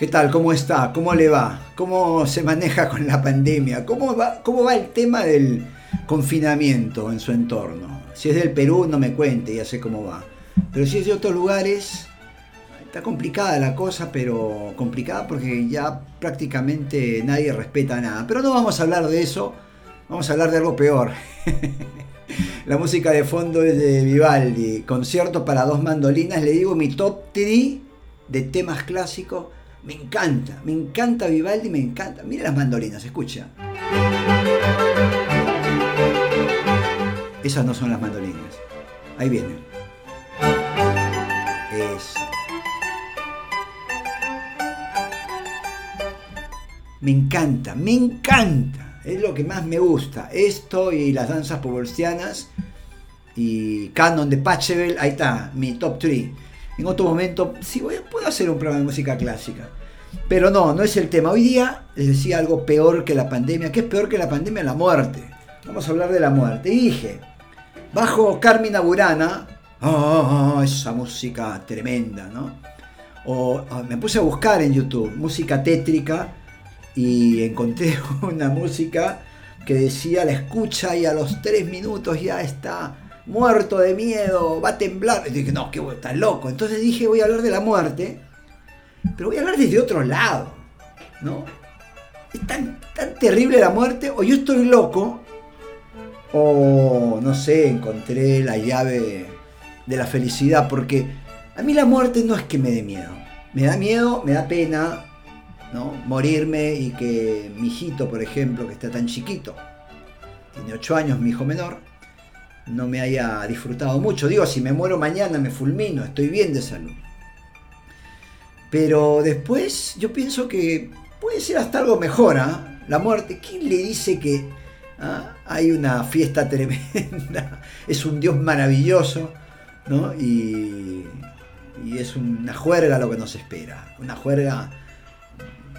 ¿Qué tal? ¿Cómo está? ¿Cómo le va? ¿Cómo se maneja con la pandemia? ¿Cómo va, cómo va el tema del confinamiento en su entorno? Si es del Perú, no me cuente, ya sé cómo va. Pero si es de otros lugares, está complicada la cosa, pero complicada porque ya prácticamente nadie respeta nada. Pero no vamos a hablar de eso, vamos a hablar de algo peor. la música de fondo es de Vivaldi, concierto para dos mandolinas, le digo mi top 3 de temas clásicos me encanta, me encanta Vivaldi, me encanta. Mira las mandolinas, escucha. Esas no son las mandolinas. Ahí vienen. Es. Me encanta, me encanta. Es lo que más me gusta. Esto y las danzas pobolstianas y Canon de Pachelbel. Ahí está, mi top 3 en otro momento, sí, puedo hacer un programa de música clásica. Pero no, no es el tema. Hoy día les decía algo peor que la pandemia. ¿Qué es peor que la pandemia? La muerte. Vamos a hablar de la muerte. Y dije, bajo Carmina Burana, oh, esa música tremenda, ¿no? O ah, me puse a buscar en YouTube música tétrica y encontré una música que decía la escucha y a los tres minutos ya está muerto de miedo, va a temblar. Y dije, no, que está loco. Entonces dije, voy a hablar de la muerte, pero voy a hablar desde otro lado, ¿no? Es tan, tan terrible la muerte, o yo estoy loco, o no sé, encontré la llave de la felicidad, porque a mí la muerte no es que me dé miedo. Me da miedo, me da pena, ¿no? Morirme y que mi hijito, por ejemplo, que está tan chiquito, tiene 8 años, mi hijo menor, no me haya disfrutado mucho. Digo, si me muero mañana me fulmino, estoy bien de salud. Pero después yo pienso que puede ser hasta algo mejor, ¿ah? La muerte, ¿quién le dice que ah, hay una fiesta tremenda? Es un Dios maravilloso, ¿no? Y, y es una juerga lo que nos espera. Una juerga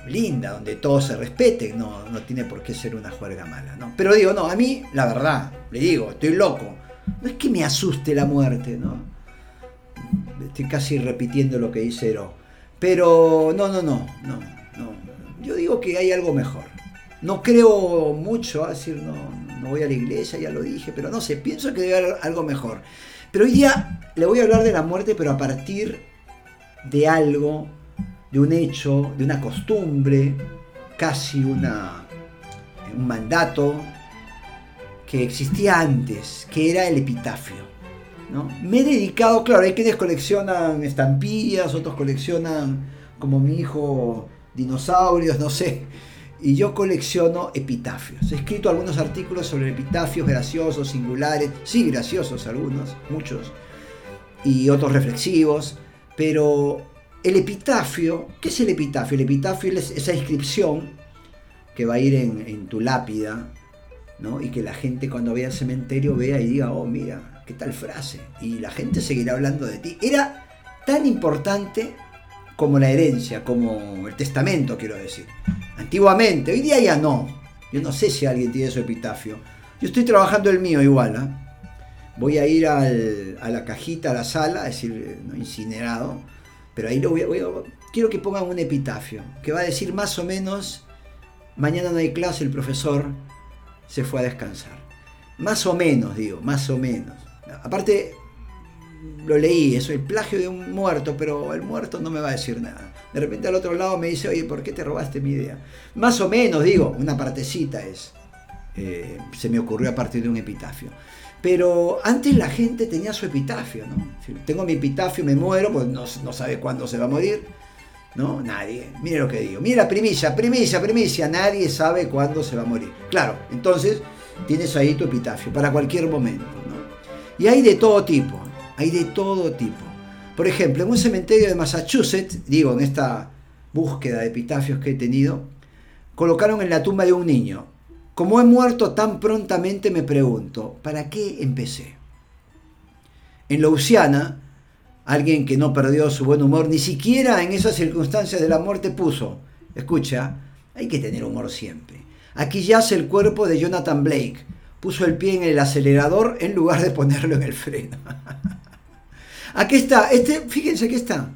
linda, donde todos se respeten, no, no tiene por qué ser una juerga mala, ¿no? Pero digo, no, a mí, la verdad, le digo, estoy loco. No es que me asuste la muerte, ¿no? Estoy casi repitiendo lo que dice Ero. Pero no, no, no, no, no. Yo digo que hay algo mejor. No creo mucho, a decir, no, no voy a la iglesia, ya lo dije, pero no sé, pienso que debe haber algo mejor. Pero hoy día le voy a hablar de la muerte, pero a partir de algo de un hecho, de una costumbre, casi una, un mandato que existía antes, que era el epitafio. ¿no? Me he dedicado, claro, hay quienes coleccionan estampillas, otros coleccionan, como mi hijo, dinosaurios, no sé. Y yo colecciono epitafios. He escrito algunos artículos sobre epitafios graciosos, singulares, sí graciosos algunos, muchos, y otros reflexivos, pero el epitafio, ¿qué es el epitafio? El epitafio es esa inscripción que va a ir en, tu lápida, ¿no? Y que la gente cuando vea el cementerio vea y diga, oh, mira, qué tal frase. Y la gente seguirá hablando de ti. Era tan importante como la herencia, como el testamento, quiero decir. Antiguamente, hoy día ya no. Yo no sé si alguien tiene su epitafio. Yo estoy trabajando el mío igual. ¿eh? Voy a ir a la cajita, a la sala, es decir, ¿no? incinerado pero ahí lo voy a, quiero que pongan un epitafio, que va a decir más o menos, mañana no hay clase, el profesor se fue a descansar. Más o menos, digo, más o menos. Aparte, lo leí, eso, el plagio de un muerto, pero el muerto no me va a decir nada. De repente al otro lado me dice, oye, ¿por qué te robaste mi idea? Más o menos, digo, una partecita es. Eh, se me ocurrió a partir de un epitafio. Pero antes la gente tenía su epitafio, ¿no? Tengo mi epitafio, me muero, pues no, sabe cuándo se va a morir, ¿no? Nadie. Mire lo que digo. Mira, primicia, primicia, primicia. Nadie sabe cuándo se va a morir. Claro, entonces tienes ahí tu epitafio para cualquier momento, ¿no? Y hay de todo tipo, hay de todo tipo. Por ejemplo, en un cementerio de Massachusetts, digo, en esta búsqueda de epitafios que he tenido, colocaron en la tumba de un niño como he muerto tan prontamente, me pregunto, ¿para qué empecé? En Louisiana, alguien que no perdió su buen humor, ni siquiera en esas circunstancias de la muerte puso, escucha, hay que tener humor siempre. Aquí yace el cuerpo de Jonathan Blake. Puso el pie en el acelerador en lugar de ponerlo en el freno. Aquí está, este, fíjense que está.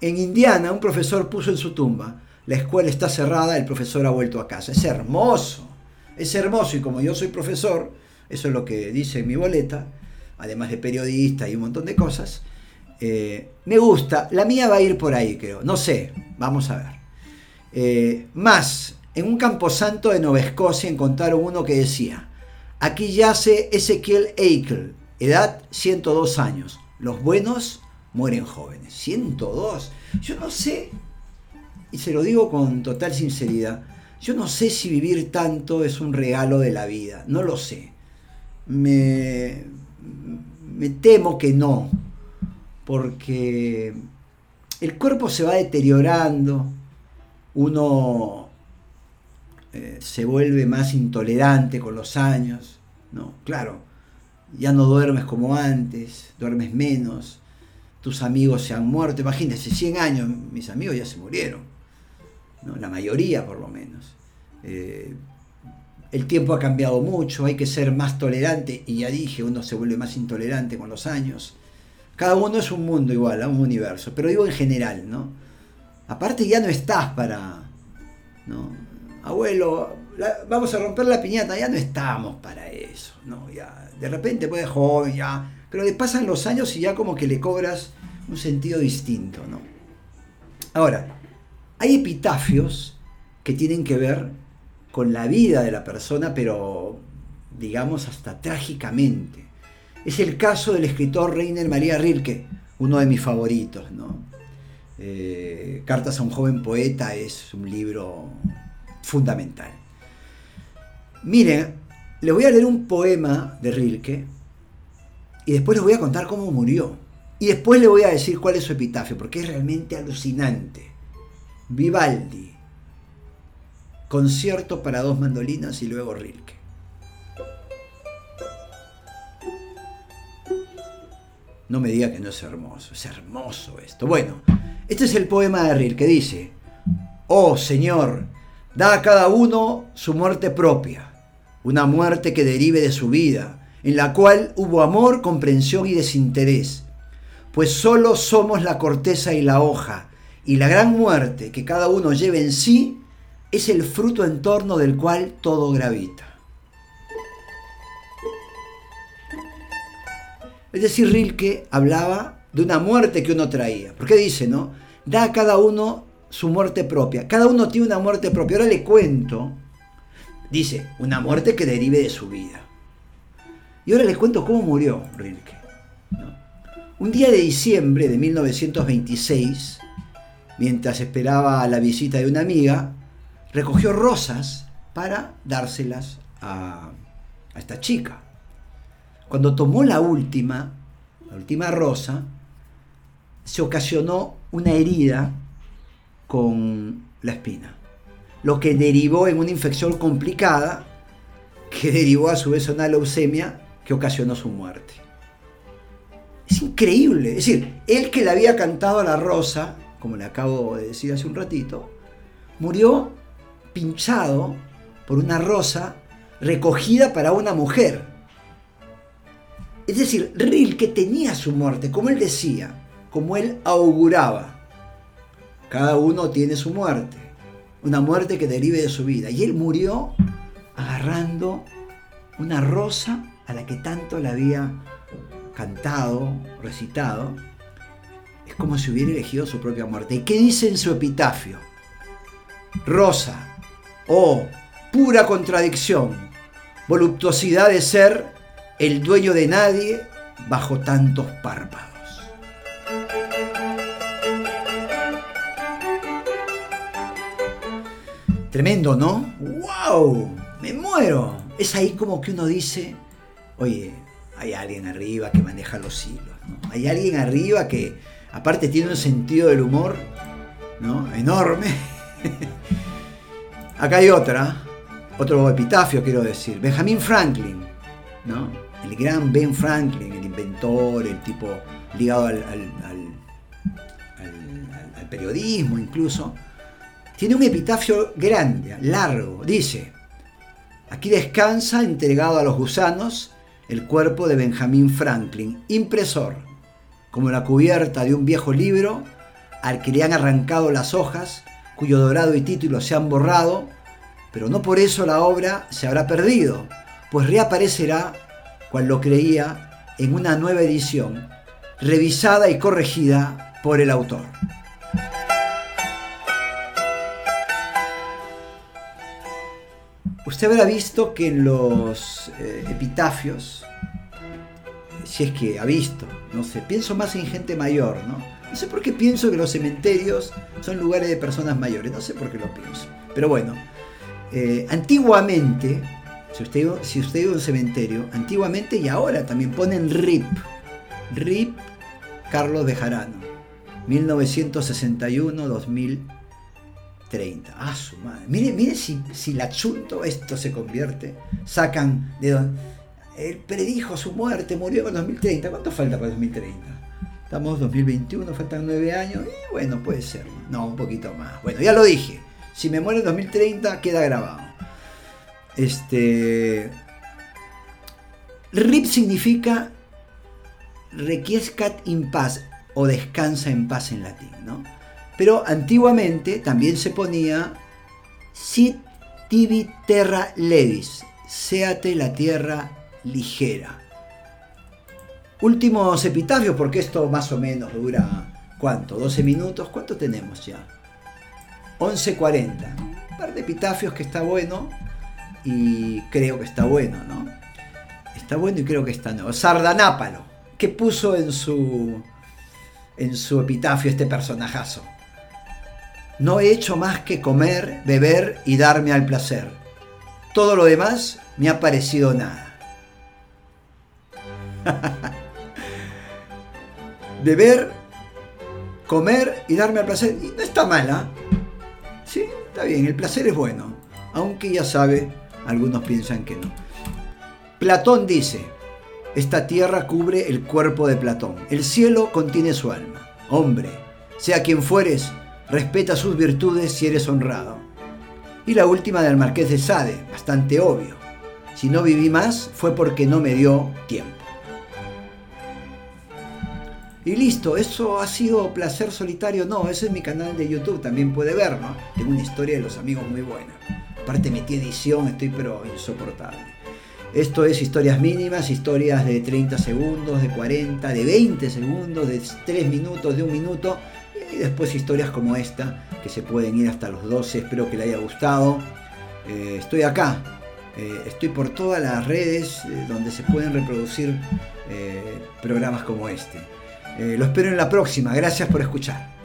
En Indiana, un profesor puso en su tumba, la escuela está cerrada, el profesor ha vuelto a casa. Es hermoso, es hermoso y como yo soy profesor, eso es lo que dice mi boleta, además de periodista y un montón de cosas, eh, me gusta, la mía va a ir por ahí creo, no sé, vamos a ver. Eh, más, en un camposanto de Nueva Escocia encontraron uno que decía, aquí yace Ezequiel Eichel, edad 102 años, los buenos mueren jóvenes. 102. Yo no sé, y se lo digo con total sinceridad, yo no sé si vivir tanto es un regalo de la vida, no lo sé. Me, me temo que no, porque el cuerpo se va deteriorando, uno eh, se vuelve más intolerante con los años, ¿no? Claro, ya no duermes como antes, duermes menos, tus amigos se han muerto, imagínense, 100 años, mis amigos ya se murieron, la mayoría por lo menos. Eh, el tiempo ha cambiado mucho, hay que ser más tolerante, y ya dije, uno se vuelve más intolerante con los años. Cada uno es un mundo igual, un universo, pero digo en general, ¿no? Aparte ya no estás para, ¿no? Abuelo, vamos a romper la piñata, ya no estamos para eso, ¿no? Ya, de repente puedes joven, ya, pero le pasan los años y ya como que le cobras un sentido distinto, ¿no? Ahora, hay epitafios que tienen que ver con la vida de la persona, pero digamos hasta trágicamente. Es el caso del escritor Reiner María Rilke, uno de mis favoritos, ¿no? Eh, Cartas a un joven poeta es un libro fundamental. Miren, les voy a leer un poema de Rilke y después les voy a contar cómo murió. Y después les voy a decir cuál es su epitafio, porque es realmente alucinante. Vivaldi, concierto para dos mandolinas y luego Rilke. No me diga que no es hermoso, es hermoso esto. Bueno, este es el poema de Rilke, dice, Oh Señor, da a cada uno su muerte propia, una muerte que derive de su vida, en la cual hubo amor, comprensión y desinterés, pues solo somos la corteza y la hoja, y la gran muerte que cada uno lleva en sí es el fruto en torno del cual todo gravita. Es decir, Rilke hablaba de una muerte que uno traía. ¿Por qué dice, no? Da a cada uno su muerte propia. Cada uno tiene una muerte propia. Ahora le cuento. Dice, una muerte que derive de su vida. Y ahora les cuento cómo murió Rilke. Un día de diciembre de 1926, mientras esperaba la visita de una amiga, recogió rosas para dárselas a, a esta chica. Cuando tomó la última, la última rosa, se ocasionó una herida con la espina, lo que derivó en una infección complicada que derivó a su vez en una leucemia que ocasionó su muerte. Es increíble. Es decir, él que le había cantado a la rosa, como le acabo de decir hace un ratito, murió pinchado por una rosa recogida para una mujer. Es decir, Rilke tenía su muerte, como él decía, como él auguraba. Cada uno tiene su muerte, una muerte que derive de su vida. Y él murió agarrando una rosa a la que tanto le había cantado, recitado, es como si hubiera elegido su propia muerte. ¿Y qué dice en su epitafio? Rosa, oh, pura contradicción, voluptuosidad de ser el dueño de nadie bajo tantos párpados. Tremendo, ¿no? ¡Wow! Me muero. Es ahí como que uno dice, oye, hay alguien arriba que maneja los hilos, ¿no? Hay alguien arriba que aparte tiene un sentido del humor, ¿no? Enorme. Acá hay otra, otro epitafio quiero decir, Benjamin Franklin, ¿no? El gran Ben Franklin, el inventor, el tipo ligado al, al periodismo incluso, tiene un epitafio grande, largo, dice, Aquí descansa, entregado a los gusanos, el cuerpo de Benjamin Franklin, impresor, como la cubierta de un viejo libro al que le han arrancado las hojas cuyo dorado y título se han borrado, pero no por eso la obra se habrá perdido, pues reaparecerá, cual lo creía, en una nueva edición, revisada y corregida por el autor. Usted habrá visto que en los eh, epitafios, si es que ha visto, no sé, pienso más en gente mayor, ¿no? No sé por qué pienso que los cementerios son lugares de personas mayores, no sé por qué lo pienso. Pero bueno, eh, antiguamente, si usted, si usted iba a un cementerio, antiguamente y ahora también ponen RIP. RIP Carlos de Jarano, 1961-2030. Ah, su madre. Mire, mire si, si la chunto esto se convierte. Sacan de donde. Él predijo su muerte, murió en 2030. ¿Cuánto falta para 2030? Estamos en 2021, faltan nueve años. Y bueno, puede ser. No, un poquito más. Bueno, ya lo dije. Si me muero en 2030, queda grabado. Este. RIP significa requiescat in paz o descansa en paz en latín, ¿no? Pero antiguamente también se ponía sit tibi terra levis, séate la tierra ligera. Últimos epitafios, porque esto más o menos dura, ¿cuánto? 12 minutos, ¿cuánto tenemos ya? 11.40. Un par de epitafios que está bueno y creo que está bueno, ¿no? Está bueno y creo que está nuevo. Sardanápalo. ¿Qué puso en su, en su epitafio este personajazo? No he hecho más que comer, beber y darme al placer. Todo lo demás me ha parecido nada. beber, comer y darme al placer. Y no está mala. Sí, está bien, el placer es bueno. Aunque ya sabe, algunos piensan que no. Platón dice, esta tierra cubre el cuerpo de Platón. El cielo contiene su alma. Hombre, sea quien fueres, respeta sus virtudes si eres honrado. Y la última del Marqués de Sade, bastante obvio. Si no viví más fue porque no me dio tiempo. Y listo, eso ha sido placer solitario. No, ese es mi canal de YouTube, también puede verlo. Tengo una historia de los amigos muy buena. Aparte metí edición, estoy pero insoportable. Esto es historias mínimas, historias de 30 segundos, de 40, de 20 segundos, de 3 minutos, de un minuto. Y después historias como esta, que se pueden ir hasta los 12. Espero que le haya gustado. Eh, estoy acá. Eh, estoy por todas las redes eh, donde se pueden reproducir programas como este. Lo espero en la próxima. Gracias por escuchar.